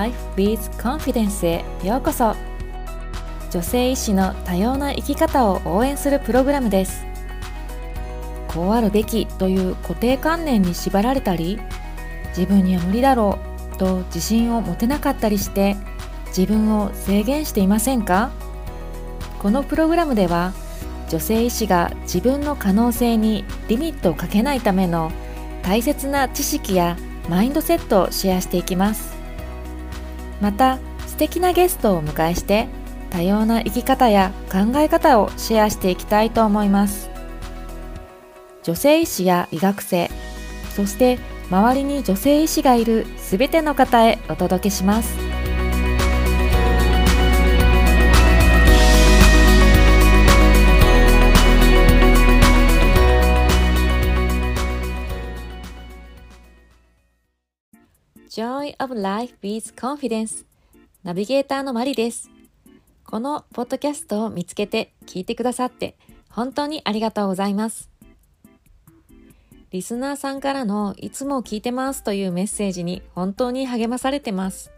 Life with Confidence へようこそ。女性医師の多様な生き方を応援するプログラムです。こうあるべきという固定観念に縛られたり自分には無理だろうと自信を持てなかったりして自分を制限していませんか？このプログラムでは女性医師が自分の可能性にリミットをかけないための大切な知識やマインドセットをシェアしていきます。また素敵なゲストをお迎えして多様な生き方や考え方をシェアしていきたいと思います。女性医師や医学生そして周りに女性医師がいるすべての方へお届けします。Joy of Life with Confidence ナビゲーターのマリです。このポッドキャストを見つけて聞いてくださって本当にありがとうございます。リスナーさんからのいつも聞いてますというメッセージに本当に励まされてます。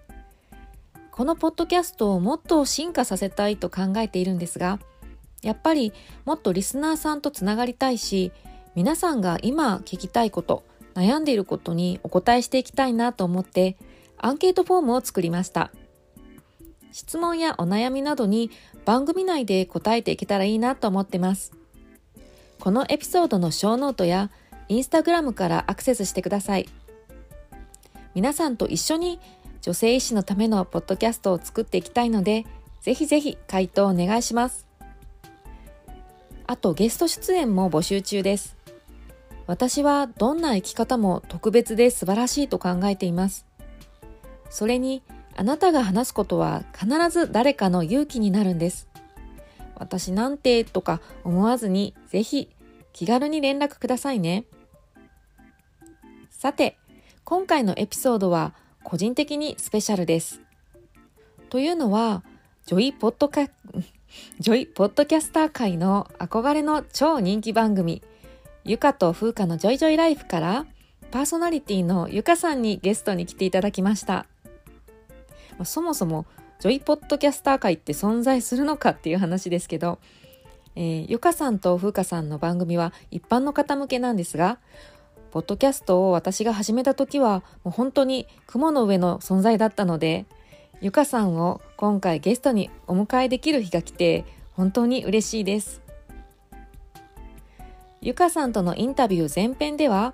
このポッドキャストをもっと進化させたいと考えているんですが、やっぱりもっとリスナーさんとつながりたいし、皆さんが今聞きたいこと、悩んでいることにお答えしていきたいなと思ってアンケートフォームを作りました。質問やお悩みなどに番組内で答えていけたらいいなと思ってます。このエピソードのショーノートやインスタグラムからアクセスしてください。皆さんと一緒に女性医師のためのポッドキャストを作っていきたいので、ぜひぜひ回答お願いします。あとゲスト出演も募集中です。私はどんな生き方も特別で素晴らしいと考えています。それに、あなたが話すことは必ず誰かの勇気になるんです。私なんてとか思わずにぜひ気軽に連絡くださいね。さて、今回のエピソードは個人的にスペシャルです。というのは、ジョイポッドカ、ジョイポッドキャスター界の憧れの超人気番組、ゆかと風花のジョイジョイライフからパーソナリティのゆかさんにゲストに来ていただきました。そもそも女医ポッドキャスター界って存在するのかっていう話ですけど、えー、ゆかさんと風花さんの番組は一般の方向けなんですが、ポッドキャストを私が始めた時はもう本当に雲の上の存在だったので、ゆかさんを今回ゲストにお迎えできる日が来て本当に嬉しいです。ゆかさんとのインタビュー前編では、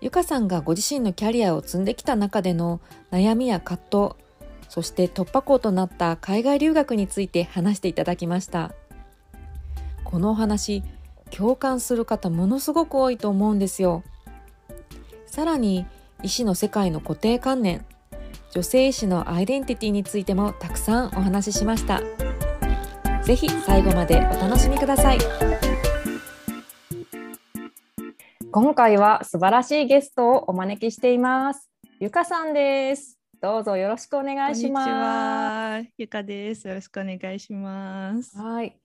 ゆかさんがご自身のキャリアを積んできた中での悩みや葛藤、そして突破口となった海外留学について話していただきました。このお話、共感する方ものすごく多いと思うんですよ。さらに、医師の世界の固定観念、女性医師のアイデンティティについてもたくさんお話ししました。ぜひ最後までお楽しみください。今回は素晴らしいゲストをお招きしています。ゆかさんです。どうぞよろしくお願いします。ゆかです。よろしくお願いします。はい。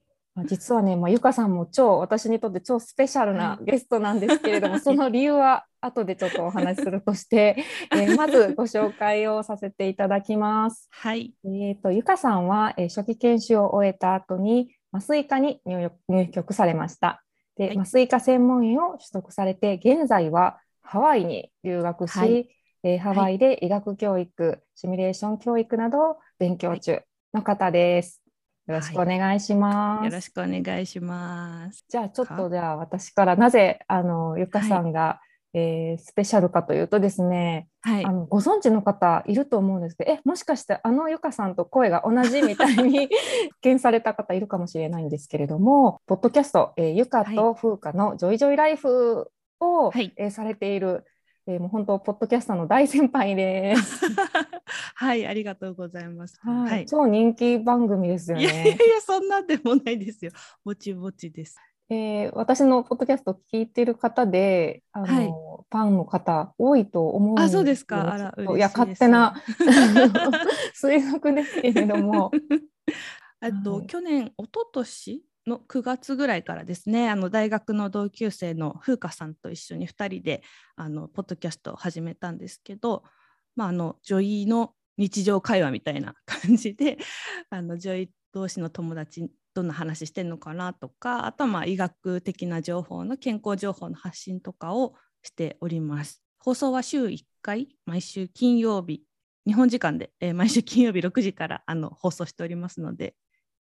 実はね、まあ、ゆかさんも超私にとって超スペシャルなゲストなんですけれども、はい、その理由は後でちょっとお話しするとして、えー、まずご紹介をさせていただきます。はい。えっ、とゆかさんは、えー、初期研修を終えた後に麻酔科に入局されました。で、はい、麻酔科専門医を取得されて、現在はハワイに留学し、はい、えー、ハワイで医学教育、はい、シミュレーション教育などを勉強中の方です。よろしくお願いします。よろしくお願いします。じゃあちょっとじゃあ私からなぜあのゆかさんがえー、スペシャルかというとですね、はい、あのご存知の方いると思うんですけどえもしかしてあのゆかさんと声が同じみたいに 発見された方いるかもしれないんですけれどもポッドキャスト、えー、ゆかと風花の「ジョイジョイライフを」はい、えー、されている、えー、もう本当ポッドキャスターの大先輩です。はいありがとうございます。はい、超人気番組ですよね。いやいやそんなでもないですよ。ぼちぼちです。えー、私のポッドキャスト聞いてる方で、あの、はい、ファンの方多いと思うんですあ、そうですか。あら、いや、勝手な 推測ですけれども。あと、はい、去年、一昨年の9月ぐらいからですね、あの大学の同級生の風花さんと一緒に2人であのポッドキャストを始めたんですけど、まあ、あの女医の日常会話みたいな感じであの女医同士の友達どんな話してるのかなとかあとはまあ医学的な情報の健康情報の発信とかをしております。放送は週1回毎週金曜日日本時間で、えー、毎週金曜日6時からあの放送しておりますので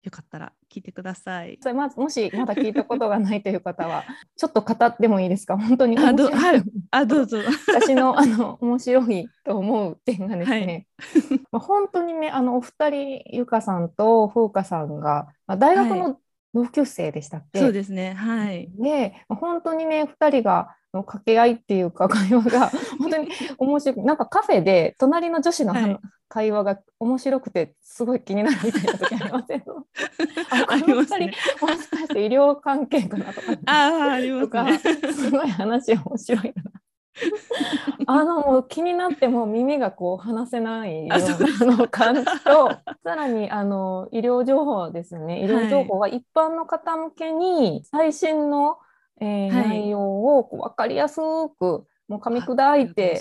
よかったら聞いてください。それまずもしまだ聞いたことがないという方は ちょっと語ってもいいですか？本当にあど,、はい、あどうぞ。私の あの面白いと思う点がですね、はい、まあ本当にねあのお二人ゆかさんと風花さんが、まあ、大学の同級生でしたっけ、はい、そうですね。はい。で本当にね二人がの掛け合いっていうか会話が本当に面白い。なんかカフェで隣の女子の、はい、会話が面白くてすごい気になるみたいな時ありません？あこの2人、ね、もしかして医療関係かなとか、ああります、ね、すごい話面白いな。あのもう気になっても耳がこう離せないようなの感じとさらにあの医療情報ですね。医療情報は一般の方向けに最新のえー、はい、内容をこう分かりやすくもう噛み砕いて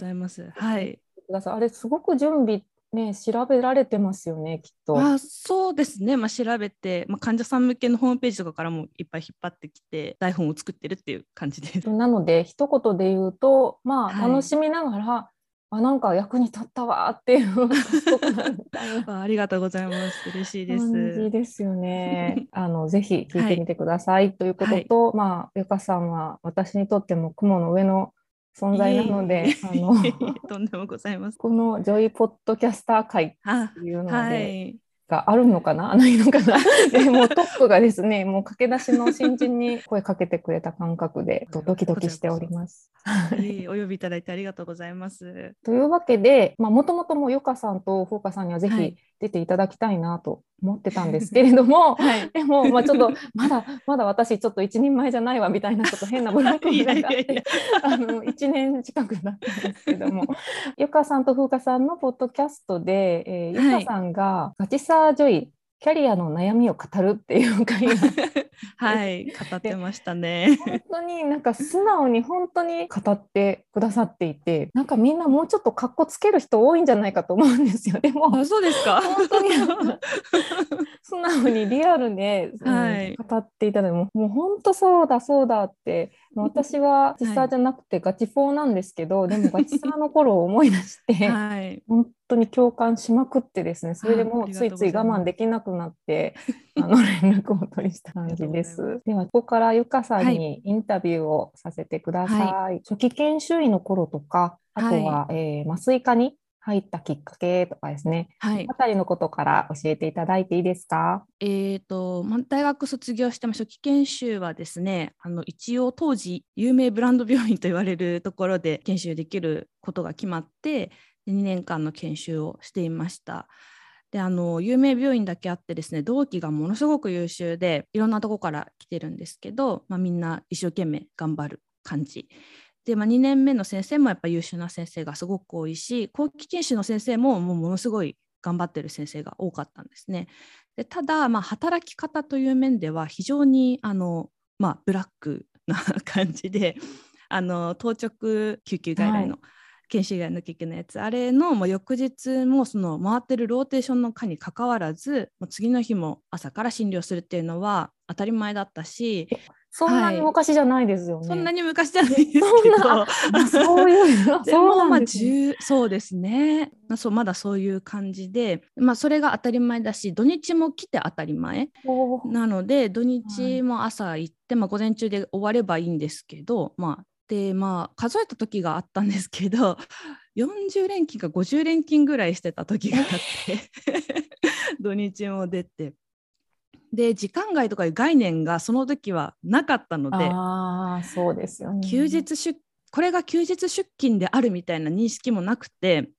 はい、ください。あれすごく準備ね調べられてますよねきっと。あそうですね、まあ、調べて、まあ、患者さん向けのホームページとかからもいっぱい引っ張ってきて台本を作ってるっていう感じです。なので一言で言うとまあ楽しみながら、あなんか役に立ったわっていう あありがとうございます。嬉しいです。感じですよね。あのぜひ聞いてみてください、はい、ということと、はい、まあゆかさんは私にとっても雲の上の存在なので、あの とんでもございます。このジョイポッドキャスター会っていうので、はい、があるのかな？ないのかな？でもトップがですねもう駆け出しの新人に声かけてくれた感覚で ドキドキしております。お呼びいただいてありがとうございます。というわけでもともともよかさんとほうかさんにはぜひ出ていただきたいなと思ってたんですけれども、はい、でも、まあ、ちょっとまだまだ私ちょっと一人前じゃないわみたいなちょっと変なブラックがあってあの1年近くなったんですけども。ゆかさんと風花さんのポッドキャストで、えー、ゆかさんがガチサージョイキャリアの悩みを語るっていう会が はい語ってましたね。本当になんか素直に本当に語ってくださっていてなんかみんなもうちょっとかっこつける人多いんじゃないかと思うんですよ。でもそうですか？本当に 素直にリアルで、はい、語っていたのでもう本当そうだそうだって私は実際じゃなくてガチフォーなんですけど、はい、でもガチサーの頃を思い出して、はい、本当に共感しまくってですねそれでもうついつい我慢できなくなって あの連絡を取りした感じです。ではここからゆかさんにインタビューをさせてください。はい、初期研修医の頃とかあとは、はい、えー、麻酔科に入ったきっかけとかですね、はい、あたりのことから教えていただいていいですか？えーとま、大学卒業しても初期研修はですねあの一応当時有名ブランド病院と言われるところで研修できることが決まって2年間の研修をしていました。であの有名病院だけあってですね同期がものすごく優秀でいろんなとこから来てるんですけど、まあ、みんな一生懸命頑張る感じで、まあ、2年目の先生もやっぱ優秀な先生がすごく多いし後期研修の先生ももうものすごい頑張ってる先生が多かったんですね。でただ、まあ、働き方という面では非常にあの、まあ、ブラックな感じで あの当直救急外来の、研修以外の救急のやつあれのもう翌日もその回ってるローテーションの科にかかわらずもう次の日も朝から診療するっていうのは当たり前だったしそんなに昔じゃないですよね。はい、そんなに昔じゃないですけど。そういう、そうなんです、ね、そうですね。そうまだそういう感じで、まあそれが当たり前だし、土日も来て当たり前なので、土日も朝行って、まあ午前中で終わればいいんですけど、まあでまあ数えた時があったんですけど。40連勤か50連勤ぐらいしてた時があって 土日も出てで時間外とかいう概念がその時はなかったのであそうですよ、ね、休日出これが休日出勤であるみたいな認識もなくて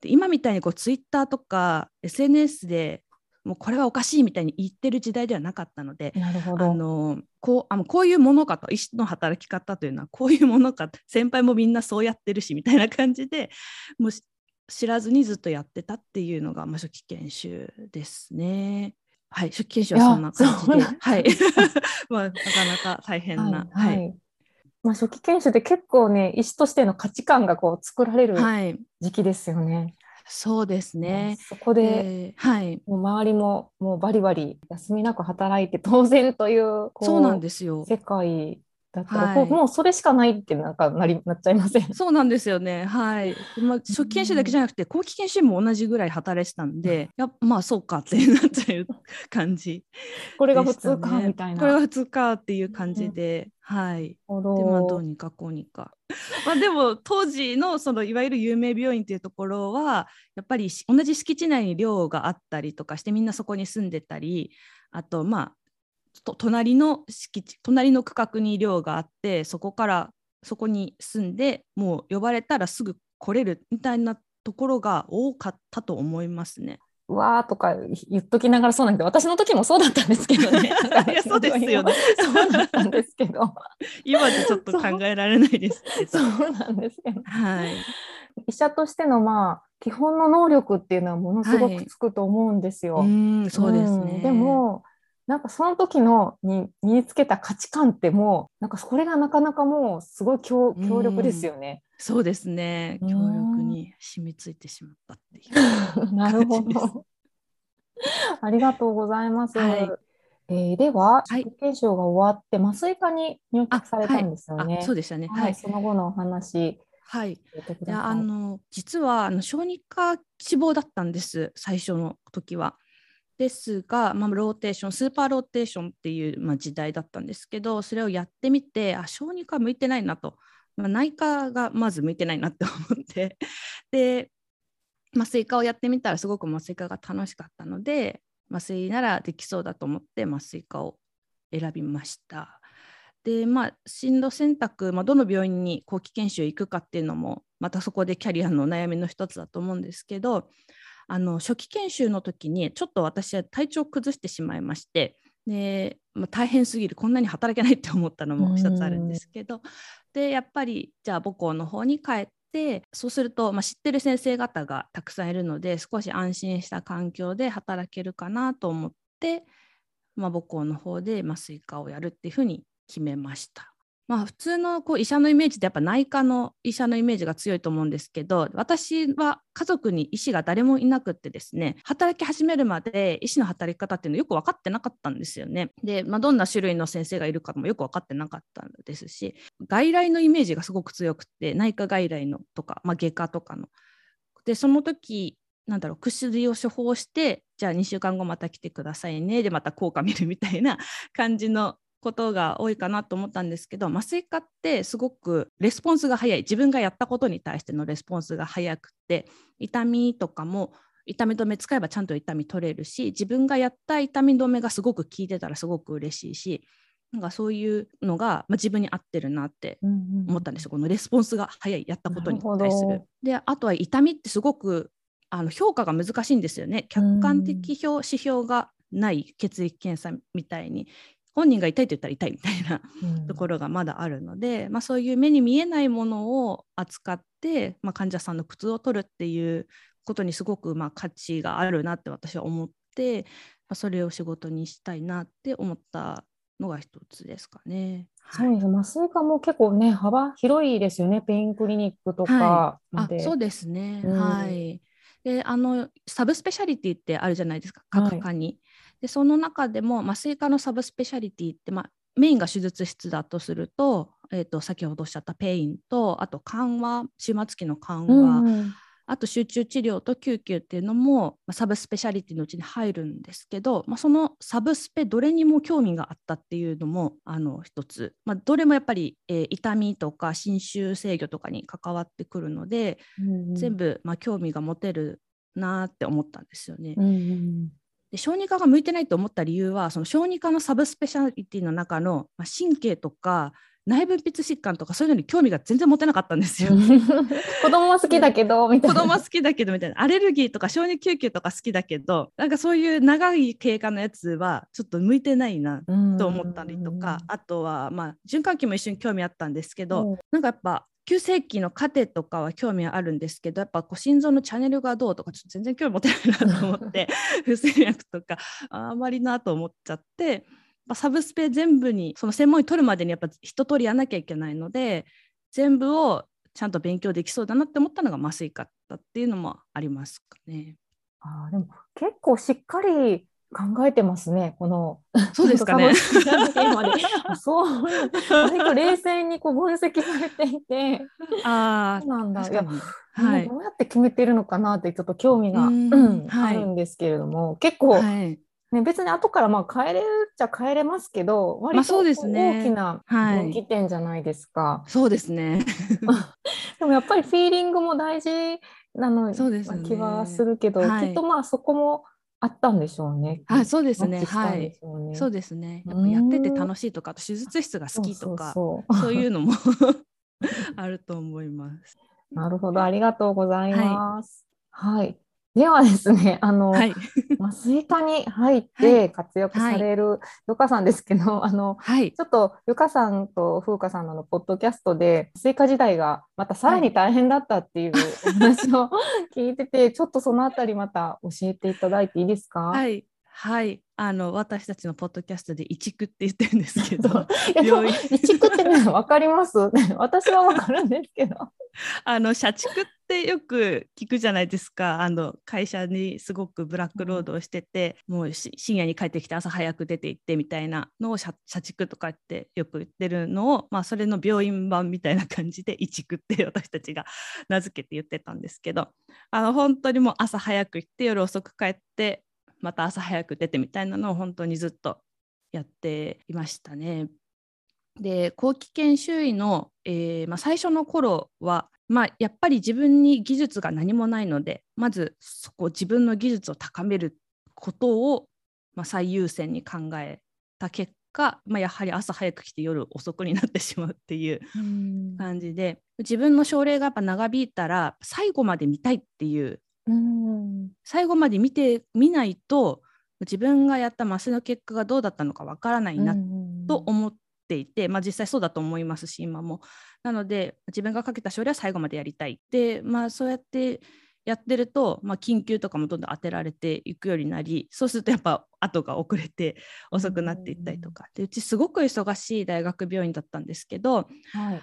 で今みたいにこうツイッターとか SNS でもうこれはおかしいみたいに言ってる時代ではなかったのでなるほどあのこうあのこういうものかと医師の働き方というのはこういうものか先輩もみんなそうやってるしみたいな感じでもう知らずにずっとやってたっていうのが、まあ、初期研修ですね。はい、出勤者はそんな感じで、はい、まあなかなか大変な、はい、はい、まあ初期研修で結構ね医師としての価値観がこう作られる時期ですよね。そうですね。そこで、はい、もう周りももうバリバリ休みなく働いて当然というそうなんですよ。世界だったら、はい、もうそれしかないってなんかなりなっちゃいません？そうなんですよね。はい。まあ、初期研修だけじゃなくて、後期研修も同じぐらい働いてたんで、やまあそうかってなっちゃう感じ、これが普通かみたいな。これが普通かっていう感じで、うん、はい。でまあどうにかこうにか。まあでも当時のそのいわゆる有名病院っていうところはやっぱり同じ敷地内に寮があったりとかしてみんなそこに住んでたりあとまあ隣の敷地隣の区画に寮があってそこからそこに住んでもう呼ばれたらすぐ来れるみたいなところが多かったと思いますね。うわーとか言っときながらそうなんで私の時もそうだったんですけどね。いやそうですよね。そうだったんですけど。今じゃちょっと考えられないですけど。そうなんですけど。はい。医者としてのまあ基本の能力っていうのはものすごくつくと思うんですよ。はい、うんそうですね、うん、でもなんかその時のに身につけた価値観ってもうなんかそれがなかなかもうすごい強強力ですよね。そうですね強力に染みついてしまったっていう なるほど。ありがとうございます。はい、えー、では、はい、研修が終わって麻酔科に入局されたんですよね。そうでしたね。はい、その後のお話。はい、あの実はあの小児科志望だったんです最初の時は。ですが、まあ、ローテーションスーパーローテーションっていう、まあ、時代だったんですけどそれをやってみてあ小児科向いてないなと、まあ、内科がまず向いてないなって思って で麻酔科をやってみたらすごく麻酔科が楽しかったので麻酔ならできそうだと思って麻酔科を選びました。でまあ進路選択、まあ、どの病院に後期研修行くかっていうのもまたそこでキャリアの悩みの一つだと思うんですけどあの初期研修の時にちょっと私は体調を崩してしまいましてで、まあ、大変すぎるこんなに働けないって思ったのも一つあるんですけどでやっぱりじゃあ母校の方に帰ってそうすると、まあ、知ってる先生方がたくさんいるので少し安心した環境で働けるかなと思って、まあ、母校の方で麻酔科をやるっていうふうに決めました。まあ、普通のこう医者のイメージってやっぱ内科の医者のイメージが強いと思うんですけど私は家族に医師が誰もいなくってですね働き始めるまで医師の働き方っていうのよく分かってなかったんですよね。で、まあ、どんな種類の先生がいるかもよく分かってなかったんですし外来のイメージがすごく強くて内科外来のとか、まあ、外科とかの。でその時なんだろう薬を処方してじゃあ2週間後また来てくださいねでまた効果見るみたいな感じのことが多いかなと思ったんですけど麻酔科ってすごくレスポンスが早い。自分がやったことに対してのレスポンスが早くて痛みとかも痛み止め使えばちゃんと痛み取れるし自分がやった痛み止めがすごく効いてたらすごく嬉しいしなんかそういうのが、まあ、自分に合ってるなって思ったんですよ、うんうん、このレスポンスが早いやったことに対する。であとは痛みってすごくあの評価が難しいんですよね。客観的表、指標がない血液検査みたいに本人が痛いと言ったら痛いみたいなところがまだあるので、うん、まあ、そういう目に見えないものを扱って、まあ、患者さんの苦痛を取るっていうことにすごくまあ価値があるなって私は思って、まあ、それを仕事にしたいなって思ったのが一つですかね。そうです麻酔科も結構ね幅広いですよね。ペインクリニックとかはい、あそうですね、うん、はい。であのサブスペシャリティってあるじゃないですか。各科に、はい、でその中でも麻酔科のサブスペシャリティって、まあ、メインが手術室だとすると,、えーと、先ほどおっしゃったペインとあと緩和終末期の緩和、うん、あと集中治療と救急っていうのも、まあ、サブスペシャリティのうちに入るんですけど、まあ、そのサブスペどれにも興味があったっていうのもあの一つ、まあ、どれもやっぱり、えー、痛みとか侵襲制御とかに関わってくるので、うん、全部、まあ、興味が持てるなって思ったんですよね。うんで小児科が向いてないと思った理由はその小児科のサブスペシャリティの中の、まあ、神経とか内分泌疾患とかそういうのに興味が全然持てなかったんですよ。子供は好きだけどみたいな。子供は好きだけどみたいな。アレルギーとか小児救急とか好きだけどなんかそういう長い経過のやつはちょっと向いてないなと思ったりとかあとはまあ循環器も一緒に興味あったんですけどなんかやっぱ急性期のカテとかは興味あるんですけどやっぱこう心臓のチャンネルがどうとかちょっと全然興味持てないなと思って 不整脈とかあんまりなと思っちゃって。サブスペ全部にその専門医取るまでにやっぱ一通りやらなきゃいけないので全部をちゃんと勉強できそうだなって思ったのが麻酔科ったっていうのもありますかね。あでも結構しっかり考えてますね、この。そうですかね。そう、割と冷静にこう分析されていて。ああ、なんだ。いや、はい、どうやって決めてるのかなってちょっと興味が、うん、あるんですけれども、結構、はい。ね、別に後からまあ変えれるっちゃ変えれますけど割と大きな分岐点じゃないですか。はい、そうですね。でもやっぱりフィーリングも大事なの、ね、気はするけど、はい、きっとまあそこもあったんでしょうね。あ、そうですね。はい。そうですね。やっぱやってて楽しいとか、手術室が好きとか、そういうのも あると思います。なるほど、ありがとうございます。はい、はいではですね、あの、はい、麻酔科に入って活躍されるゆかさんですけど、あの、はい、ちょっとゆかさんと風花さんのポッドキャストで麻酔科時代がまたさらに大変だったっていうお話を聞いてて、ちょっとそのあたりまた教えていただいていいですか？はい、はい、あの私たちのポッドキャストで「移築」って言ってるんですけど。移築ってね分かります。私は分かるんですけど。あの社畜ってよく聞くじゃないですか。あの会社にすごくブラックロードをしてて、うん、もう深夜に帰ってきて朝早く出て行ってみたいなのを社畜とかってよく言ってるのを、まあ、それの病院版みたいな感じで移築って私たちが名付けて言ってたんですけど。あの本当にもう朝早く行って夜遅く帰ってまた朝早く出てみたいなのを本当にずっとやっていましたね。で後期研修医の、えーまあ、最初の頃は、まあ、やっぱり自分に技術が何もないのでまずそこ自分の技術を高めることを、まあ、最優先に考えた結果、まあ、やはり朝早く来て夜遅くになってしまうっていう感じで自分の症例がやっぱ長引いたら最後まで見たいっていう最後まで見てみないと自分がやった麻酔の結果がどうだったのかわからないなと思っていて、まあ、実際そうだと思いますし今も。なので自分がかけた症例は最後までやりたい。で、まあ、そうやってやってると、まあ、緊急とかもどんどん当てられていくようになりそうするとやっぱ後が遅れて遅くなっていったりとかでうちすごく忙しい大学病院だったんですけど、はい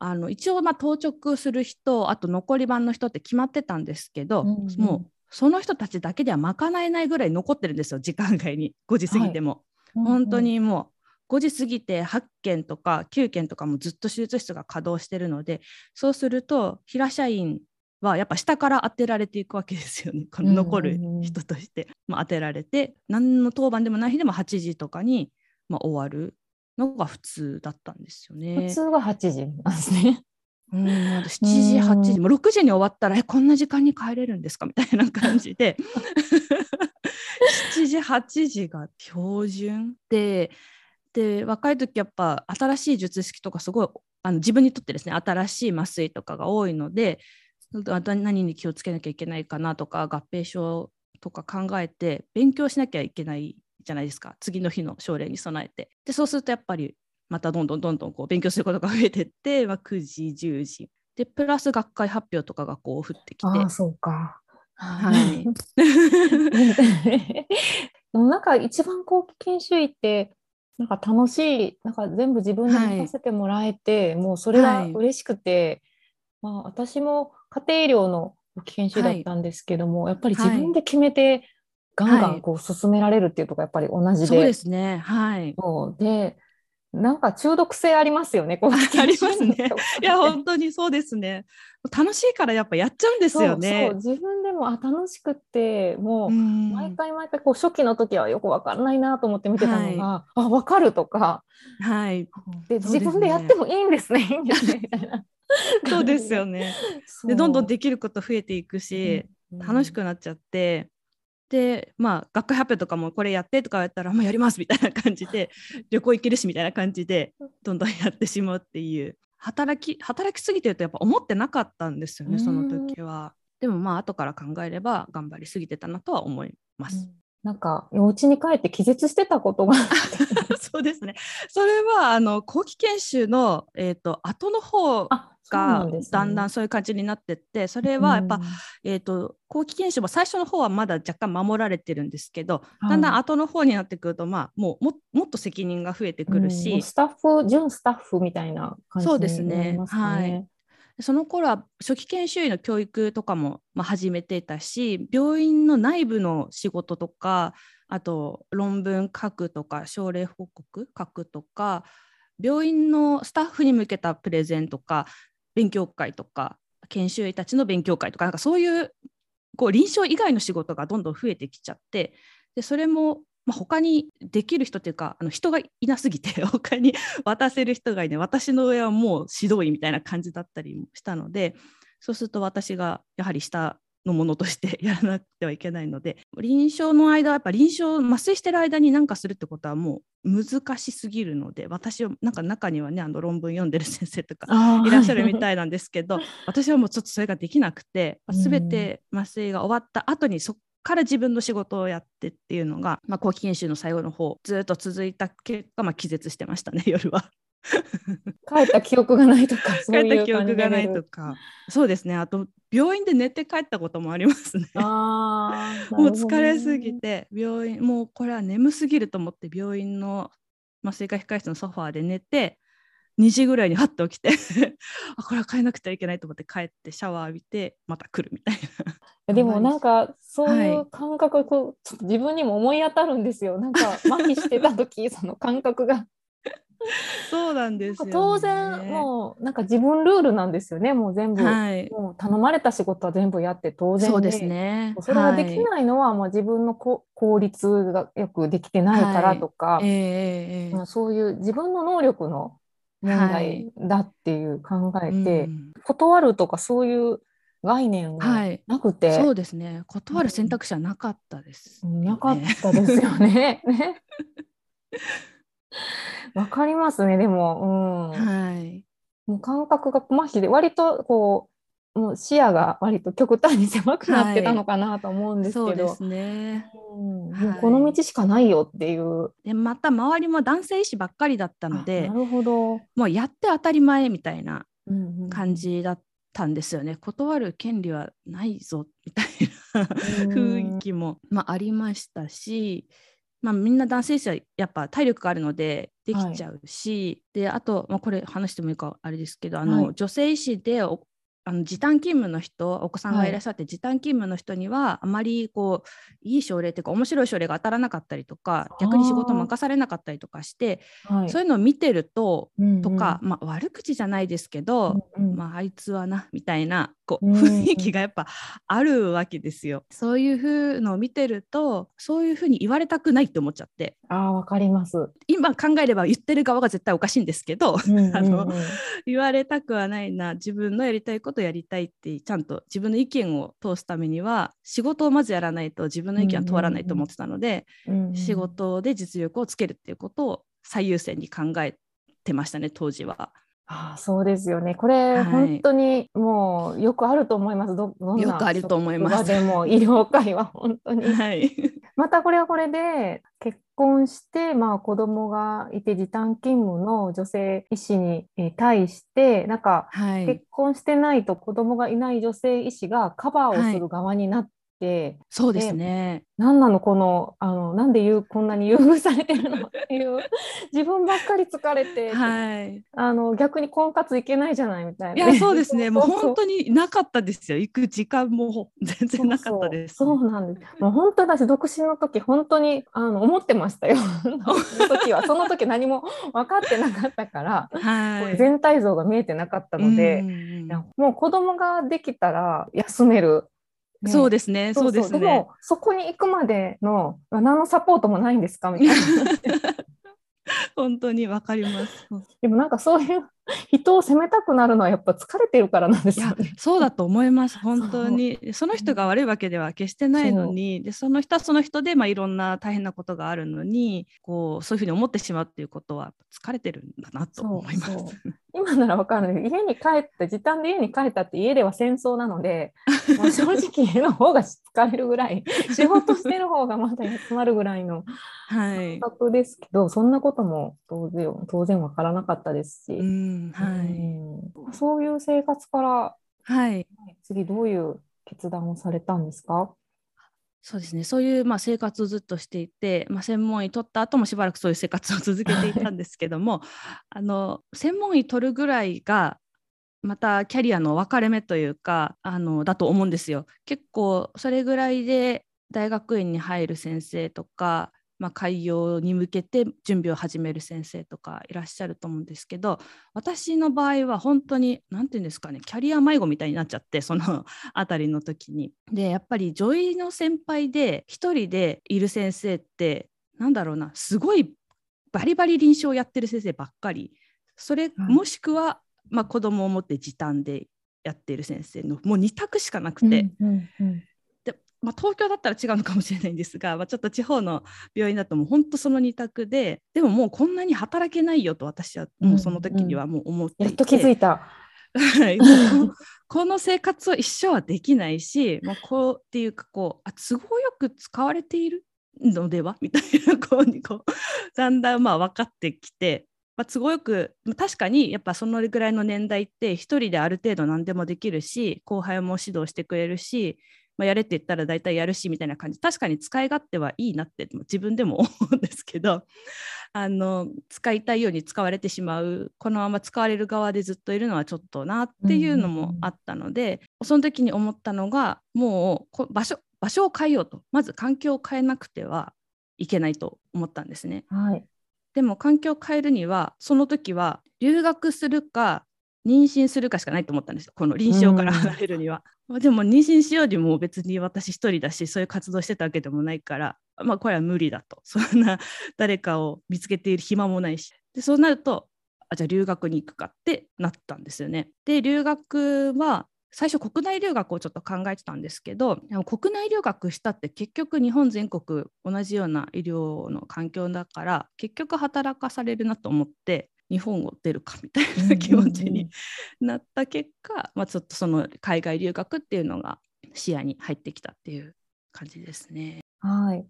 あの一応まあ当直する人あと残り番の人って決まってたんですけど、うんうん、もうその人たちだけでは賄えないぐらい残ってるんですよ時間外に。5時過ぎても、はい、本当にもう5時過ぎて8件とか9件とかもずっと手術室が稼働してるのでそうすると平社員はやっぱ下から当てられていくわけですよね。この残る人として、まあ、当てられて何の当番でもない日でも8時とかに、まあ、終わるのが普通だったんですよね。普通は8時なんですね。うん、7時、8時、もう6時に終わったら、え、こんな時間に帰れるんですかみたいな感じで、7時、8時が標準で、で、若い時やっぱ新しい術式とかすごいあの自分にとってですね、新しい麻酔とかが多いので、何に気をつけなきゃいけないかなとか、合併症とか考えて勉強しなきゃいけないじゃないですか。次の日の症例に備えて。でそうするとやっぱりまたどんどんどんどんこう勉強することが増えてって、まあ、9時10時。でプラス学会発表とかがこう降ってきて。あそうか。はい。なんか一番後期研修医ってなんか楽しいなんか全部自分で任せてもらえて、はい、もうそれが嬉しくて、はい、まあ、私も家庭医療の後期研修だったんですけども、はい、やっぱり自分で決めてガンガンこう進められるっていうとこやっぱり同じで、そうですね。はい。そう。でなんか中毒性ありますよね、こう ありますね。いや、本当にそうですね。楽しいからやっぱやっちゃうんですよね。そう自分でもあ楽しくってもう毎回毎回こう初期の時はよく分かんないなと思って見てたのが、はい、あ分かるとか、はい、で、ね、自分でやってもいいんですねいいんですねみたいな。そうですよね。でどんどんできること増えていくし、うん、楽しくなっちゃって。でまあ学会発表とかもこれやってとかやったらもうやりますみたいな感じで 旅行行けるしみたいな感じでどんどんやってしまうっていう。働き働きすぎてるとやっぱ思ってなかったんですよねその時は。でもまあ後から考えれば頑張りすぎてたなとは思います。なんかお家に帰って気絶してたことがそうですね。それはあの後期研修のえっ、ー、と後の方がだんだんそういう感じになってって、それはやっぱ、うん、えっ、と後期研修も最初の方はまだ若干守られてるんですけど、だんだん後の方になってくるとまあもうももっと責任が増えてくるし、うん、スタッフ準スタッフみたいな感じになりますね。そうですね。はい。その頃は初期研修医の教育とかも、ま、始めてたし病院の内部の仕事とかあと論文書くとか症例報告書くとか病院のスタッフに向けたプレゼンとか勉強会とか研修医たちの勉強会とかなんかそういうこう臨床以外の仕事がどんどん増えてきちゃってでそれもまあ、他にできる人っていうかあの人がいなすぎて 他に渡せる人がいない。私の上はもう指導医みたいな感じだったりもしたのでそうすると私がやはり下のものとして やらなくてはいけないので臨床の間はやっぱ臨床麻酔してる間に何かするってことはもう難しすぎるので私はなんか中にはねあの論文読んでる先生とかいらっしゃるみたいなんですけど私はもうちょっとそれができなくて全て麻酔が終わった後にそから自分の仕事をやってっていうのが、まあ、後期研修の最後の方ずっと続いた結果、まあ、気絶してましたね 夜は。帰った記憶がないとか帰った記憶がないとかそうですねあと病院で寝て帰ったこともありますね。あ もう疲れすぎて病院もうこれは眠すぎると思って病院の麻酔科控室のソファーで寝て2時ぐらいにハッと起きて あこれは変えなくてはいけないと思って帰ってシャワー浴びてまた来るみたいな。でもなんかそういう感覚がこう、ちょっと自分にも思い当たるんですよ。なんか麻痺してた時 その感覚が。そうなんです、ね、当然もうなんか自分ルールなんですよね。もう全部、はい、もう頼まれた仕事は全部やって当然そうですね。それができないのは、もう自分のこ効率がよくできてないからとか、はい。えー、そういう自分の能力の問題だっていう考えて、はい断るとかそういう概念がなくて、はい、そうですね。断る選択肢はなかったです、ね、なかったですよね。わかりますねでも、うん、はい、もう感覚が麻痺で割とこうもう視野が割と極端に狭くなってたのかなと思うんですけど、はい、そうですね、うん、もうこの道しかないよっていう。でまた周りも男性医師ばっかりだったのでなるほど。もうやって当たり前みたいな感じだったんですよね、うんうん、断る権利はないぞみたいな雰囲気も、まあ、ありましたし。まあ、みんな男性医師はやっぱ体力があるのでできちゃうし、はい、であと、まあ、これ話してもいいかあれですけどあの、はい、女性医師であの時短勤務の人お子さんがい。らっしゃって、はい、時短勤務の人にはあまりこういい症例というか面白い症例が当たらなかったりとか逆に仕事任されなかったりとかして、そういうのを見てると、とか、まあ、悪口じゃないですけど、うんうん、まあ、あいつはなみたいなこう雰囲気がやっぱあるわけですよ。そういうふうのを見てるとそういうふうに言われたくないって思っちゃって。あわかります今考えれば言ってる側が絶対おかしいんですけど、うんうんうん、あの言われたくはないな自分のやりたいことことやりたいってちゃんと自分の意見を通すためには仕事をまずやらないと自分の意見は通らないと思ってたので、うんうん、仕事で実力をつけるっていうことを最優先に考えてましたね当時は。あそうですよね。これ、はい、本当にもうよくあると思います。どどんなよくあると思います。でも医療界は本当に。はい、またこれはこれで結婚して、まあ、子供がいて時短勤務の女性医師に対してなんか、結婚してないと子供がいない女性医師がカバーをする側になって、そうですね。何なのこのあのなんでうこんなに優遇されてるのっていう。自分ばっかり疲れて、はい、あの逆に婚活いけないじゃないみたいな、いやそうですね。もう本当になかったですよ。行く時間も全然なかったです。そうなんです。もう本当私独身の時本当にあの思ってましたよ。その時は。その時何も分かってなかったから、はい、全体像が見えてなかったので、もう子供ができたら休めるね、そうですね、そうですね。でも、そこに行くまでの、何のサポートもないんですかみたいな。本当にわかります。でもなんかそういう人を責めたくなるのはやっぱ疲れてるからなんですよ、ね、そうだと思います。本当に。その人が悪いわけでは決してないのにでその人はその人で、まあ、いろんな大変なことがあるのにこうそういうふうに思ってしまうっていうことは疲れてるんだなと思います。そうそう今ならわかる。家に帰った時短で家に帰ったって家では戦争なので 正直家の方が疲れるぐらい 仕事してる方がまだ休まるぐらいの感覚ですけど、はい、そんなことも当然当然わからなかったですし、うんはい、そういう生活から、はい、次どういう決断をされたんですか？そうですねそういうまあ生活をずっとしていて、まあ、専門医取った後もしばらくそういう生活を続けていたんですけどもあの専門医取るぐらいがまたキャリアの分かれ目というかあのだと思うんですよ。結構それぐらいで大学院に入る先生とか、まあ、開業に向けて準備を始める先生とかいらっしゃると思うんですけど私の場合は本当に何て言うんですかねキャリア迷子みたいになっちゃってその 辺りの時に。でやっぱり女医の先輩で1人でいる先生ってなんだろうなすごいバリバリ臨床やってる先生ばっかり。それ、もしくはまあ、子供を持って時短でやっている先生のもう2択しかなくて、うんうんうん、でまあ、東京だったら違うのかもしれないんですが、まあ、ちょっと地方の病院だともう本当その2択ででももうこんなに働けないよと私はもうその時にはもう思っていて、うんうん、やっと気づいた。はい、この生活を一生はできないし、まあ、こうっていうかこうあ都合よく使われているのでは？みたいなこうにこうだんだんまあ分かってきてまあ、都合よく確かにやっぱそのぐらいの年代って1人である程度何でもできるし後輩も指導してくれるし、まあ、やれって言ったら大体やるしみたいな感じ。確かに使い勝手はいいなって自分でも 思うんですけどあの使いたいように使われてしまうこのまま使われる側でずっといるのはちょっとなっていうのもあったので、うん、その時に思ったのがもう場所場所を変えようと。まず環境を変えなくてはいけないと思ったんですね。はい、でも環境を変えるにはその時は留学するか妊娠するかしかないと思ったんですよ。この臨床から離れるには。うん、でも妊娠しようにも別に私一人だしそういう活動してたわけでもないからまあこれは無理だと そんな誰かを見つけている暇もないしでそうなるとあじゃあ留学に行くかってなったんですよね。で留学は最初国内留学をちょっと考えてたんですけど国内留学したって結局日本全国同じような医療の環境だから結局働かされるなと思って日本を出るかみたいな気持ちになった結果、まあ、ちょっとその海外留学っていうのが視野に入ってきたっていう感じですね。はい。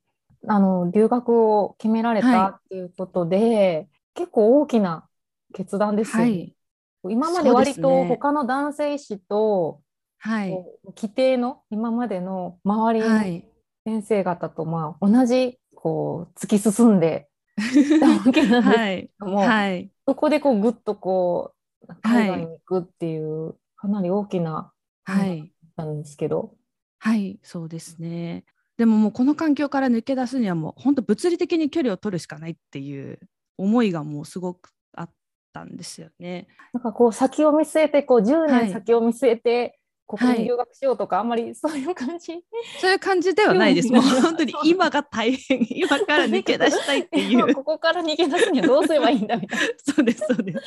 あの留学を決められたっていうことで、はい、結構大きな決断ですよ。ね。はい。今まで割と他の男性医師と、はい、規定の今までの周りの先生方とまあ同じこう突き進んでた わけなんですけども、はい、そこでこうぐっとこう海外に行くっていう、かなり大きなはい。なんですけど。はいそうですね。でももうこの環境から抜け出すにはもう本当物理的に距離を取るしかないっていう思いがもうすごくったんですよね。なんかこう先を見据えてこう10年先を見据えて、ここに留学しようとか、はい、あんまり そういう感じ？そういう感じではないです。もう本当に今が大変、今から抜け出したいっていう。ここから逃げ出すにはどうすればいいんだみたいな。そうです、そうです。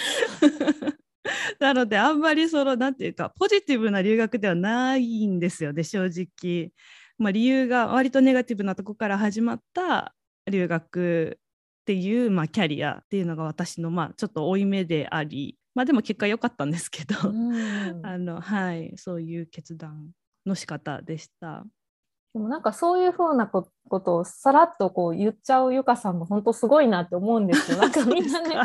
なので、あんまりその、なんていうか、ポジティブな留学ではないんですよね、正直。まあ、理由が割とネガティブなとこから始まった留学っていう、まあ、キャリアっていうのが私の、まあ、ちょっと負い目であり、まあ、でも結果良かったんですけど、あのはい、そういう決断の仕方でした。でもなんかそういうふうなことをさらっとこう言っちゃうゆかさんも本当すごいなって思うんですよ。なんかみんなね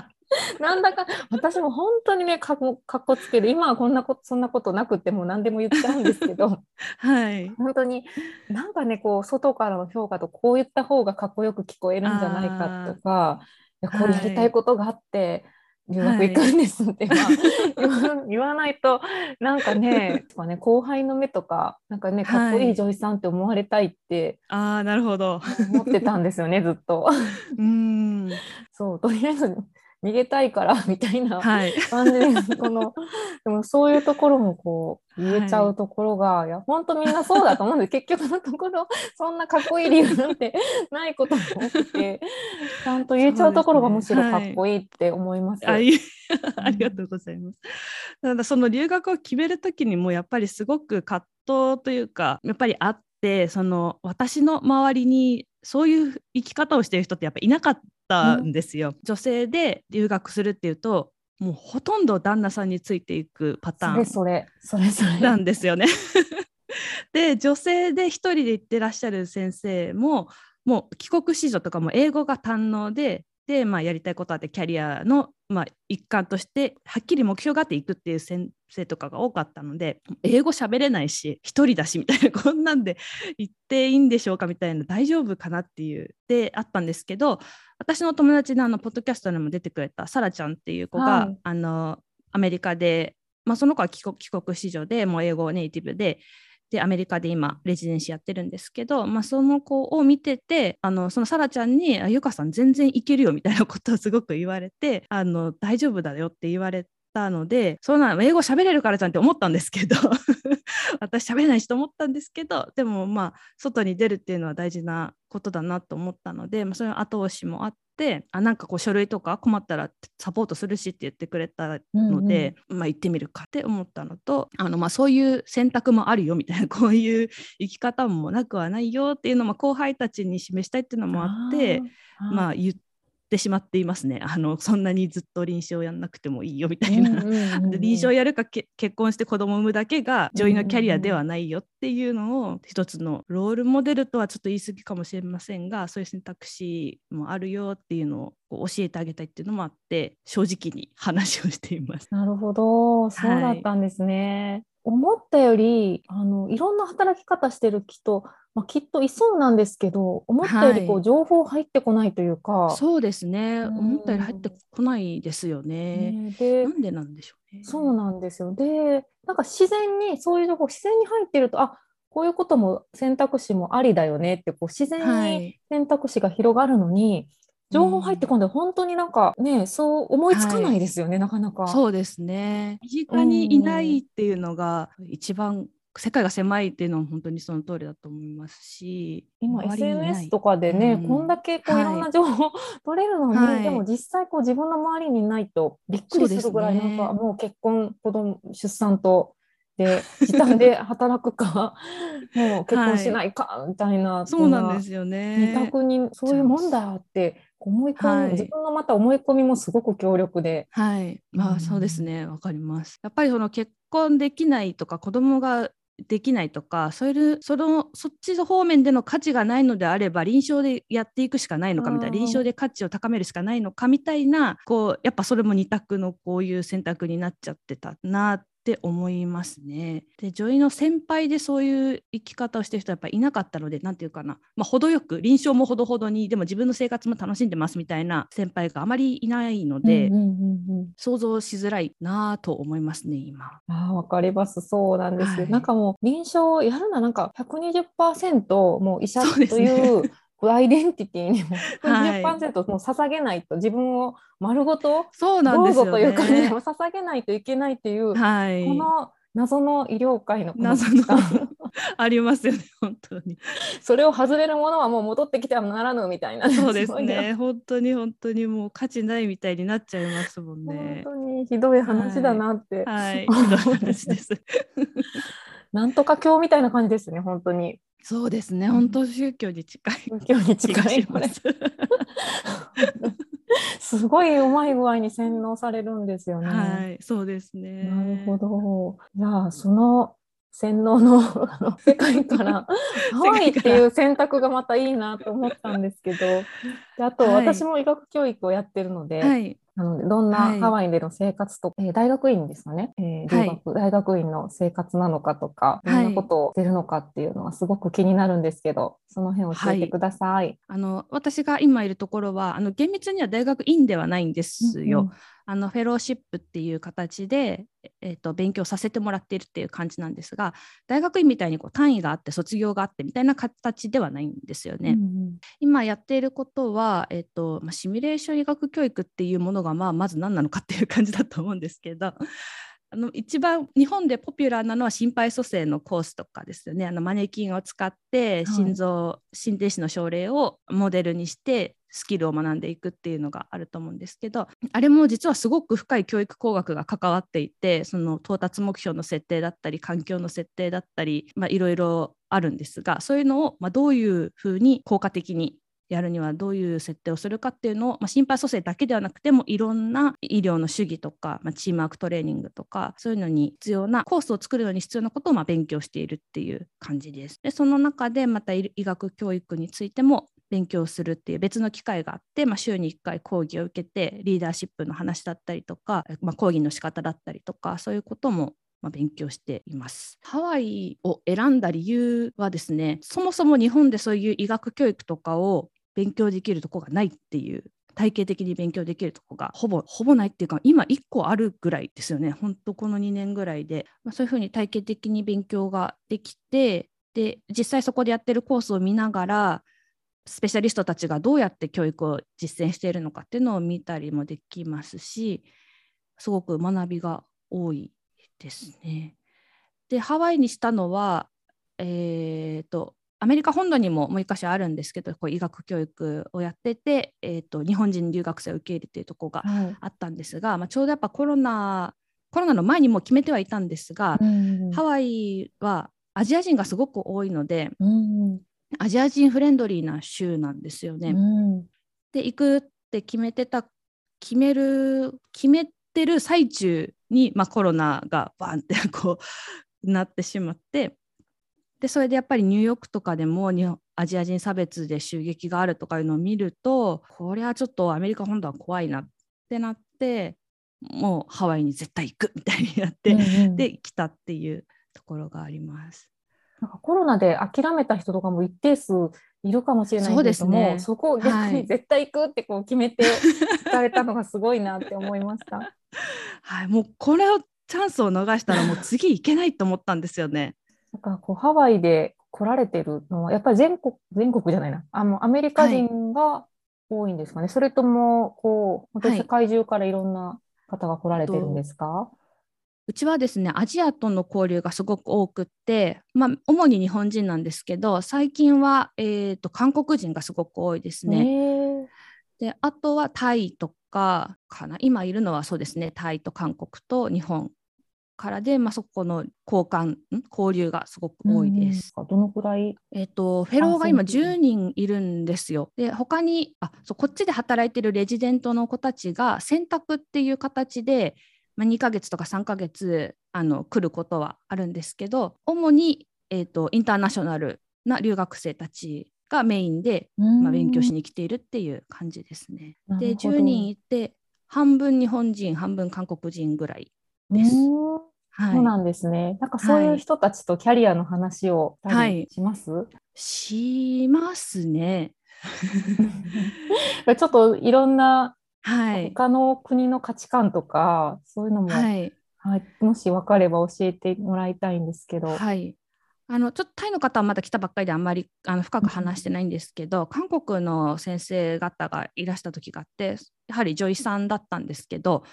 なんだか私も本当にねかっこつける。今はこんなことそんなことなくても何でも言っちゃうんですけど、はい、本当になんかねこう外からの評価とこう言った方がかっこよく聞こえるんじゃないかとかいやこれやりたいことがあって、留学行くんですって、はい、言わないとなんかね ね後輩の目とかなんかねかっこいい女医さんって思われたいって、はい、あなるほど。思ってたんですよねずっと。うん。そうとりあえず逃げたいから みたいな感じで、はい、この でもそういうところもこう言えちゃうところが、はい、いや本当みんなそうだと思うんで結局のところそんなかっこいい理由なんてないことも多くて ちゃんと言えちゃうところがむしろかっこいいって思います。すねはい、ありがとうございます。ただその留学を決める時にもやっぱりすごく葛藤というかやっぱりあってその私の周りにそういう生き方をしている人ってやっぱいなかったんですよ。うん、女性で留学するっていうともうほとんど旦那さんについていくパターンそれそれそれなんですよね。で女性で一人で行ってらっしゃる先生ももう帰国子女とかも英語が堪能でで、まあ、やりたいことあってキャリアの、まあ、一環としてはっきり目標があっていくっていう先生とかが多かったので英語喋れないし一人だしみたいなこんなんで行っていいんでしょうかみたいな大丈夫かなっていうであったんですけど私の友達のあのポッドキャストにも出てくれたサラちゃんっていう子が、はい、あのアメリカでまあ、その子は帰国帰国子女でもう英語ネイティブででアメリカで今レジデンシーやってるんですけど、まあ、その子を見ててあのそのサラちゃんに「ゆかさん全然いけるよ」みたいなことをすごく言われてあの大丈夫だよって言われたのでそんな英語喋れるからじゃんって思ったんですけど 私喋れないしと思ったんですけどでもまあ外に出るっていうのは大事なことだなと思ったので、まあ、そういう後押しもあってあなんかこう書類とか困ったらサポートするしって言ってくれたので、うんうん、まあ、行ってみるかって思ったのとあのまあそういう選択もあるよみたいな こういう生き方もなくはないよっていうのも後輩たちに示したいっていうのもあってまあ言ってしまっていますね。あのそんなにずっと臨床やんなくてもいいよみたいな、臨床やるか結婚して子供産むだけが女医のキャリアではないよっていうのを一つのロールモデルとはちょっと言い過ぎかもしれませんがそういう選択肢もあるよっていうのを教えてあげたいっていうのもあって正直に話をしています。なるほど。そうだったんですね。はい思ったよりあのいろんな働き方してる人まあ、きっといそうなんですけど思ったよりこう、情報入ってこないというか。そうですね、うん、思ったより入ってこないですよね。ねでなんでなんでしょうね。そうなんですよ。でなんか自然にそういう情報自然に入ってるとあこういうことも選択肢もありだよねってこう自然に選択肢が広がるのに、はい情報入ってこんで本当になんかね、そう思いつかないですよね、はい、なかなか。そうですね。身近にいないっていうのが一番世界が狭いっていうのは本当にその通りだと思いますし今 SNS とかでね、うん、こんだけこういろんな情報、はい、取れるのに、はい、でも実際こう自分の周りにないとびっくりするぐらいなんか、ね、もう結婚子供出産とで時短で働くかもう結婚しないかみたいな、はい、そうなんですよね。二択にそういうもんだって思い込み、はい、自分のまた思い込みもすごく強力で。はい、まあそうですね、わかります。やっぱりその結婚できないとか子供ができないとかそういうそのそっちの方面での価値がないのであれば臨床でやっていくしかないのかみたいな。臨床で価値を高めるしかないのかみたいなこうやっぱそれも二択のこういう選択になっちゃってたなっって思いますね。で女医の先輩でそういう生き方をしてる人はやっぱいなかったので何て言うかな、まあ、程よく臨床もほどほどにでも自分の生活も楽しんでますみたいな先輩があまりいないので、うんうんうんうん、想像しづらいなと思いますね今。あわかります。そうなんです、はい、なんかもう臨床をやるななんか120%もう医者というアイデンティティにも120%もう捧げないと、自分を丸ごとそうなんですよ、ね、という感じでも捧げないといけないっていう、はい、この謎の医療界の謎の ありますよね本当に。それを外れるものはもう戻ってきてはならぬみたいなそうですね。本当に本当にもう価値ないみたいになっちゃいますもんね。本当にひどい話だなって、はい、はい、ひどい話ですなんとか教みたいな感じですね本当にそうですね、本当宗教に近い。宗教に近いこれ。すごいうまい具合に洗脳されるんですよね。はい、そうですね。なるほど。じゃあその洗脳の 世界から ハワイっていう選択がまたいいなと思ったんですけど、であと私も医学教育をやってるので、はい、なのでどんなハワイでの生活と、はい、えー、大学院ですかね、えー、留学、はい、大学院の生活なのかとか、どんなことをしてるのかっていうのはすごく気になるんですけど、その辺教えてください。あの私が今いるところはあの厳密には大学院ではないんですよ。うんうん。あのフェローシップっていう形で、えーと、勉強させてもらっているっていう感じなんですが大学院みたいにこう単位があって卒業があってみたいな形ではないんですよね。うんうん、今やっていることは、えーとまあ、シミュレーション医学教育っていうものが、まあ、まず何なのかっていう感じだと思うんですけどあの一番日本でポピュラーなのは心肺蘇生のコースとかですよね。あのマネキンを使って心臓、はい、心停止の症例をモデルにしてスキルを学んでいくっていうのがあると思うんですけどあれも実はすごく深い教育工学が関わっていてその到達目標の設定だったり環境の設定だったりいろいろあるんですがそういうのを、まあ、どういうふうに効果的にやるにはどういう設定をするかっていうのを、まあ、心肺蘇生だけではなくてもいろんな医療の主義とか、まあ、チームワークトレーニングとかそういうのに必要なコースを作るのに必要なことをまあ勉強しているっていう感じです。でその中でまた医学教育についても勉強するっていう別の機会があって、まあ、週に1回講義を受けてリーダーシップの話だったりとか、まあ、講義の仕方だったりとかそういうこともまあ、勉強しています。ハワイを選んだ理由はですねそもそも日本でそういう医学教育とかを勉強できるとこがないっていう体系的に勉強できるとこがほぼほぼないっていうか今1個あるぐらいですよね本当この2年ぐらいで、まあ、そういうふうに体系的に勉強ができてで実際そこでやってるコースを見ながらスペシャリストたちがどうやって教育を実践しているのかっていうのを見たりもできますしすごく学びが多いですね。でハワイにしたのは、えーと、アメリカ本土にももう一箇所あるんですけどこう医学教育をやってて、えーと、日本人留学生を受け入れているところがあったんですが、はい、まあ、ちょうどやっぱコロナコロナの前にも決めてはいたんですが、うんうん、ハワイはアジア人がすごく多いので、うん、アジア人フレンドリーな州なんですよね。うん、で行くって決めてた決める決めてる最中に、まあ、コロナがバンってこうなってしまってでそれでやっぱりニューヨークとかでもアジア人差別で襲撃があるとかいうのを見るとこれはちょっとアメリカ本土は怖いなってなってもうハワイに絶対行くみたいになって、うんうん、で来たっていうところがあります。なんかコロナで諦めた人とかも一定数いるかもしれないけども、ね、そこを逆に 絶対行くってこう決めて行かれたのがすごいなって思いました。はい、もうこれをチャンスを逃したらもう次行けないと思ったんですよね。なんかこうハワイで来られてるのはやっぱり全国全国じゃないな。あのアメリカ人が多いんですかね、はい、それともこう本当に世界中からいろんな方が来られてるんですか、はいうちはですねアジアとの交流がすごく多くって、まあ、主に日本人なんですけど最近は、えーと、韓国人がすごく多いですね。であとはタイとかかな。今いるのはそうですねタイと韓国と日本からで、まあ、そこの交換交流がすごく多いです。どのくらい、えーと、フェローが今10人いるんですよ。で他にあそうこっちで働いてるレジデントの子たちが選択っていう形でまあ、2ヶ月とか3ヶ月あの来ることはあるんですけど主に、えーと、インターナショナルな留学生たちがメインで、まあ、勉強しに来ているっていう感じですね。で10人いて半分日本人半分韓国人ぐらいです。はい、そうなんですね。なんかそういう人たちとキャリアの話をします、はい、しますね。ちょっといろんなはい、他の国の価値観とかそういうのも、はい、はい、もし分かれば教えてもらいたいんですけど。はい。あのちょっとタイの方はまだ来たばっかりであんまりあの深く話してないんですけど、うん、韓国の先生方がいらした時があってやはり女医さんだったんですけど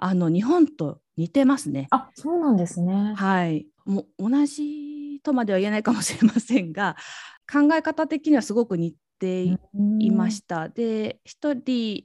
あの日本と似てますね。あそうなんですね。はいもう同じとまでは言えないかもしれませんが考え方的にはすごく似ていました。で一人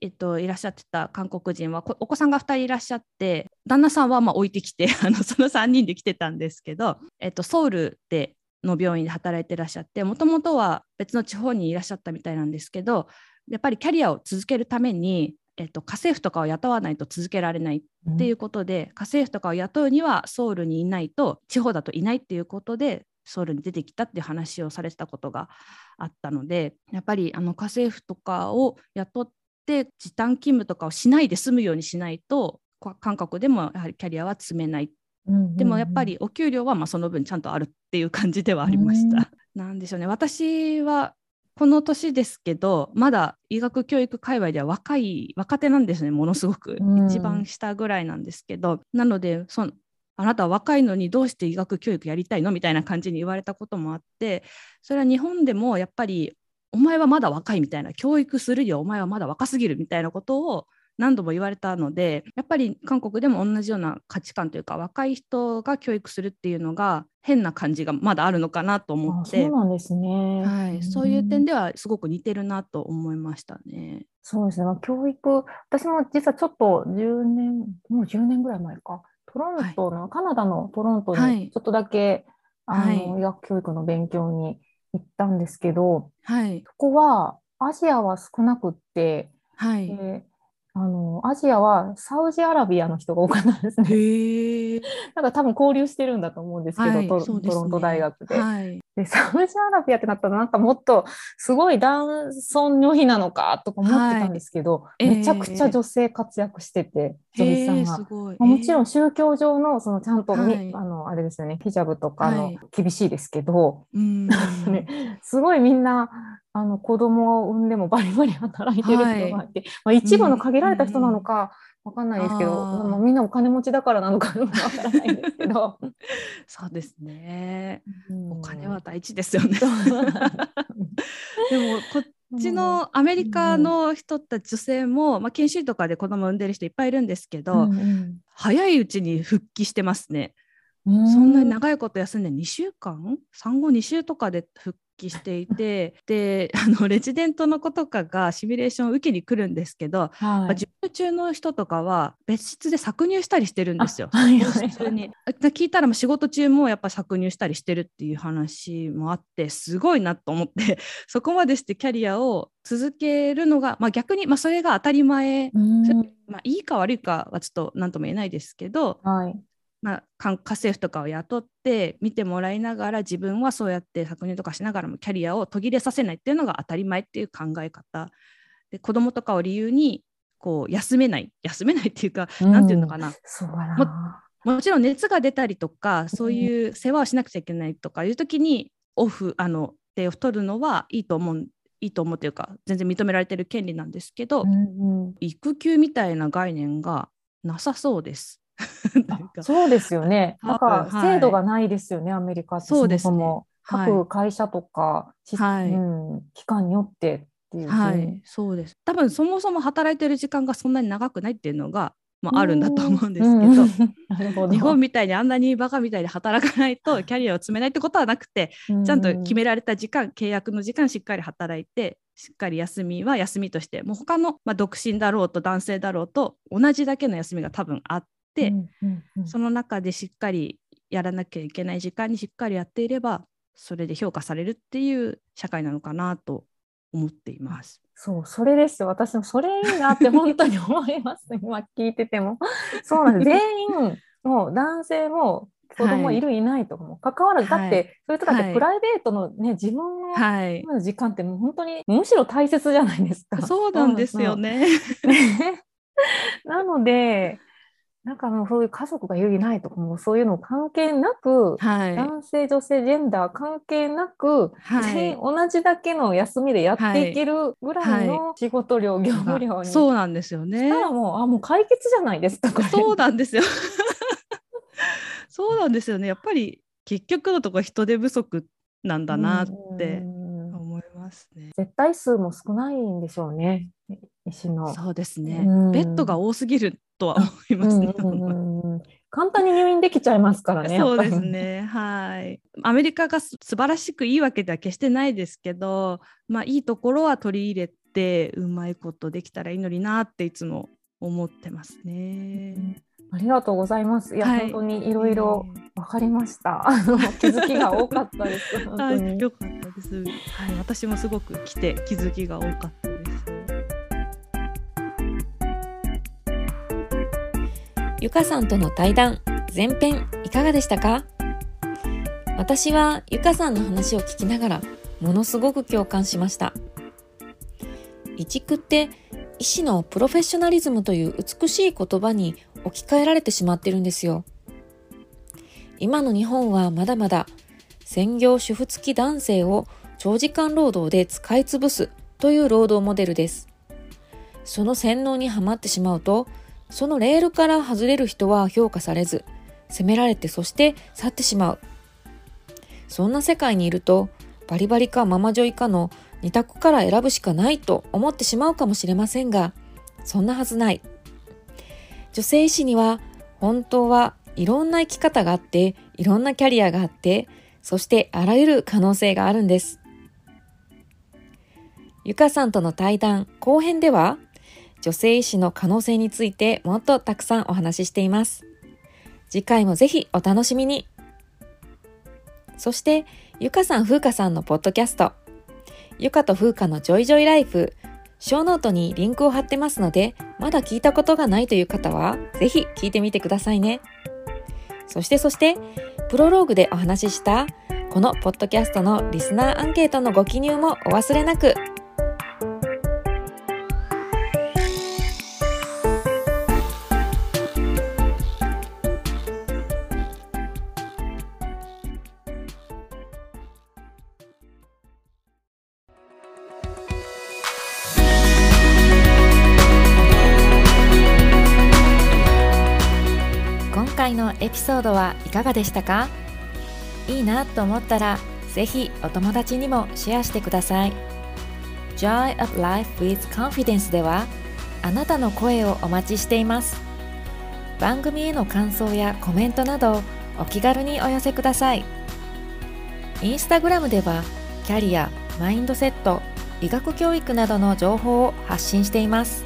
えっと、いらっしゃってた韓国人はお子さんが2人いらっしゃって旦那さんはま置いてきて あのその3人で来てたんですけど、えっと、ソウルでの病院で働いてらっしゃってもともとは別の地方にいらっしゃったみたいなんですけどやっぱりキャリアを続けるために、えっと、家政婦とかを雇わないと続けられないっていうことで、うん、家政婦とかを雇うにはソウルにいないと地方だといないっていうことでソウルに出てきたっていう話をされてたことがあったのでやっぱりあの家政婦とかを雇っって時短勤務とかをしないで済むようにしないと韓国でもやはりキャリアは積めない、うんうんうん、でもやっぱりお給料はまあその分ちゃんとあるっていう感じではありました。うん、なんでしょうね。私はこの年ですけどまだ医学教育界隈では若い若手なんですねものすごく、うん、一番下ぐらいなんですけどなのでそのあなたは若いのにどうして医学教育やりたいのみたいな感じに言われたこともあってそれは日本でもやっぱりお前はまだ若いみたいな教育するよお前はまだ若すぎるみたいなことを何度も言われたのでやっぱり韓国でも同じような価値観というか若い人が教育するっていうのが変な感じがまだあるのかなと思って。そうなんですね、はい、そういう点ではすごく似てるなと思いましたね。そうですね。教育私も実はちょっと10年もう10年ぐらい前か。トロントの、はい、カナダのトロントにちょっとだけ、はい、あの医学教育の勉強に行ったんですけど、はい、そこはアジアは少なくって、はい、あのアジアはサウジアラビアの人が多かったんですね。なんか多分交流してるんだと思うんですけど、はいトね、トロント大学で,、はい、で。サウジアラビアってなったらなんかもっとすごい男尊女卑なのかとか思ってたんですけど、はい、めちゃくちゃ女性活躍してて、女優さんが。もちろん宗教上のそのちゃんと、はい、あのあれですよねヒジャブとかの厳しいですけど、ね、すごいみんなあの子供を産んでもバリバリ働いてる人がいて、はい、まあ、一部の限られた人なのかわかんないですけど、うん、まあ、みんなお金持ちだからなのかわからないんですけど。そうですね、うん、お金は大事ですよね。でもこっちのアメリカの人たち女性も、まあ、研修とかで子供産んでる人いっぱいいるんですけど、うんうん、早いうちに復帰してますね。そんなに長いこと休んで2週間？産後2週とかで復帰していてであのレジデントの子とかがシミュレーションを受けに来るんですけど、はい、授乳中の人とかは別室で搾乳したりしてるんですよ。はい普通に。聞いたら仕事中もやっぱ搾乳したりしてるっていう話もあってすごいなと思って そこまでしてキャリアを続けるのが、まあ、逆に、まあ、それが当たり前、まあ、いいか悪いかはちょっと何とも言えないですけど、はい、まあ、家政婦とかを雇って見てもらいながら自分はそうやって搾乳とかしながらもキャリアを途切れさせないっていうのが当たり前っていう考え方。で子供とかを理由にこう休めない。休めないっていうか何、うん、て言うのかな。もちろん熱が出たりとかそういう世話をしなくちゃいけないとかいう時にオフあのデーを取るのはいいと思ういいと思うというか全然認められてる権利なんですけど、うんうん、育休みたいな概念がなさそうです。そうですよね。なんか制度がないですよね、はい、アメリカって。そもそも。各会社とか、はい。うん、機関によってっていう、はい、そうです。多分そもそも働いてる時間がそんなに長くないっていうのが、まあ、あるんだと思うんですけど ど、日本みたいにあんなにバカみたいに働かないとキャリアを積めないってことはなくて、ちゃんと決められた時間契約の時間しっかり働いてしっかり休みは休みとしてもう他の、まあ、独身だろうと男性だろうと同じだけの休みが多分あっ、うんうんうん、その中でしっかりやらなきゃいけない時間にしっかりやっていればそれで評価されるっていう社会なのかなと思っています。そうそれです。よ私もそれいいなって本当に思います。今聞いてても。そうなんです。全員もう男性も子供いる、はい、いないとかも 関わらず、だって、そういう人だってプライベートのね、自分の時間ってもう本当にむしろ大切じゃないですか。そうなんですよね。ね。なのでなんかもうそういう家族が有利ないとかもそういうの関係なく、はい、男性女性ジェンダー関係なく、はい、全員同じだけの休みでやっていけるぐらいの仕事量、業務量にそうなんですよね。したらもうあもう解決じゃないですか。そうなんですよ。そうなんですよね。やっぱり結局のところ人手不足なんだなって思いますね。絶対数も少ないんでしょうね。医師の。そうですね。ベッドが多すぎるとは思いますね。簡単に入院できちゃいますからね。そうですね。はい。アメリカが素晴らしくいいわけでは決してないですけど、まあいいところは取り入れてうまいことできたらいいのになっていつも思ってますね。ありがとうございます。いや、はい、本当にいろいろわかりました。あの気づきが多かったです。本当に。よかったです。はい、私もすごく来て気づきが多かったゆかさんとの対談、前編いかがでしたか？私はゆかさんの話を聞きながら、ものすごく共感しました。移築って医師のプロフェッショナリズムという美しい言葉に置き換えられてしまってるんですよ。今の日本はまだまだ専業主婦付き男性を長時間労働で使い潰すという労働モデルです。その洗脳にはまってしまうとそのレールから外れる人は評価されず、責められてそして去ってしまう。そんな世界にいると、バリバリかママ女イかの二択から選ぶしかないと思ってしまうかもしれませんが、そんなはずない。女性医師には本当はいろんな生き方があって、いろんなキャリアがあって、そしてあらゆる可能性があるんです。ゆかさんとの対談後編では、女性医師の可能性についてもっとたくさんお話ししています。次回もぜひお楽しみに。そして、ゆかさんふうかさんのポッドキャスト、ゆかとふうかのジョイジョイライフ、ショーノートにリンクを貼ってますので、まだ聞いたことがないという方は、ぜひ聞いてみてくださいね。そしてそして、プロローグでお話しした、このポッドキャストのリスナーアンケートのご記入もお忘れなく。ソードはいかがでしたか？いいなと思ったらぜひお友達にもシェアしてください。Joy of Life with Confidence ではあなたの声をお待ちしています。番組への感想やコメントなどお気軽にお寄せください。インスタグラムではキャリア、マインドセット、医学教育などの情報を発信しています。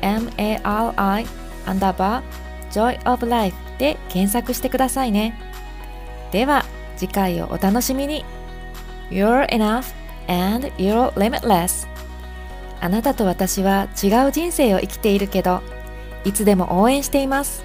MARI アンダーバー Joy of Life で検索してくださいね。では次回をお楽しみに。You're enough and you're limitless. あなたと私は違う人生を生きているけどいつでも応援しています。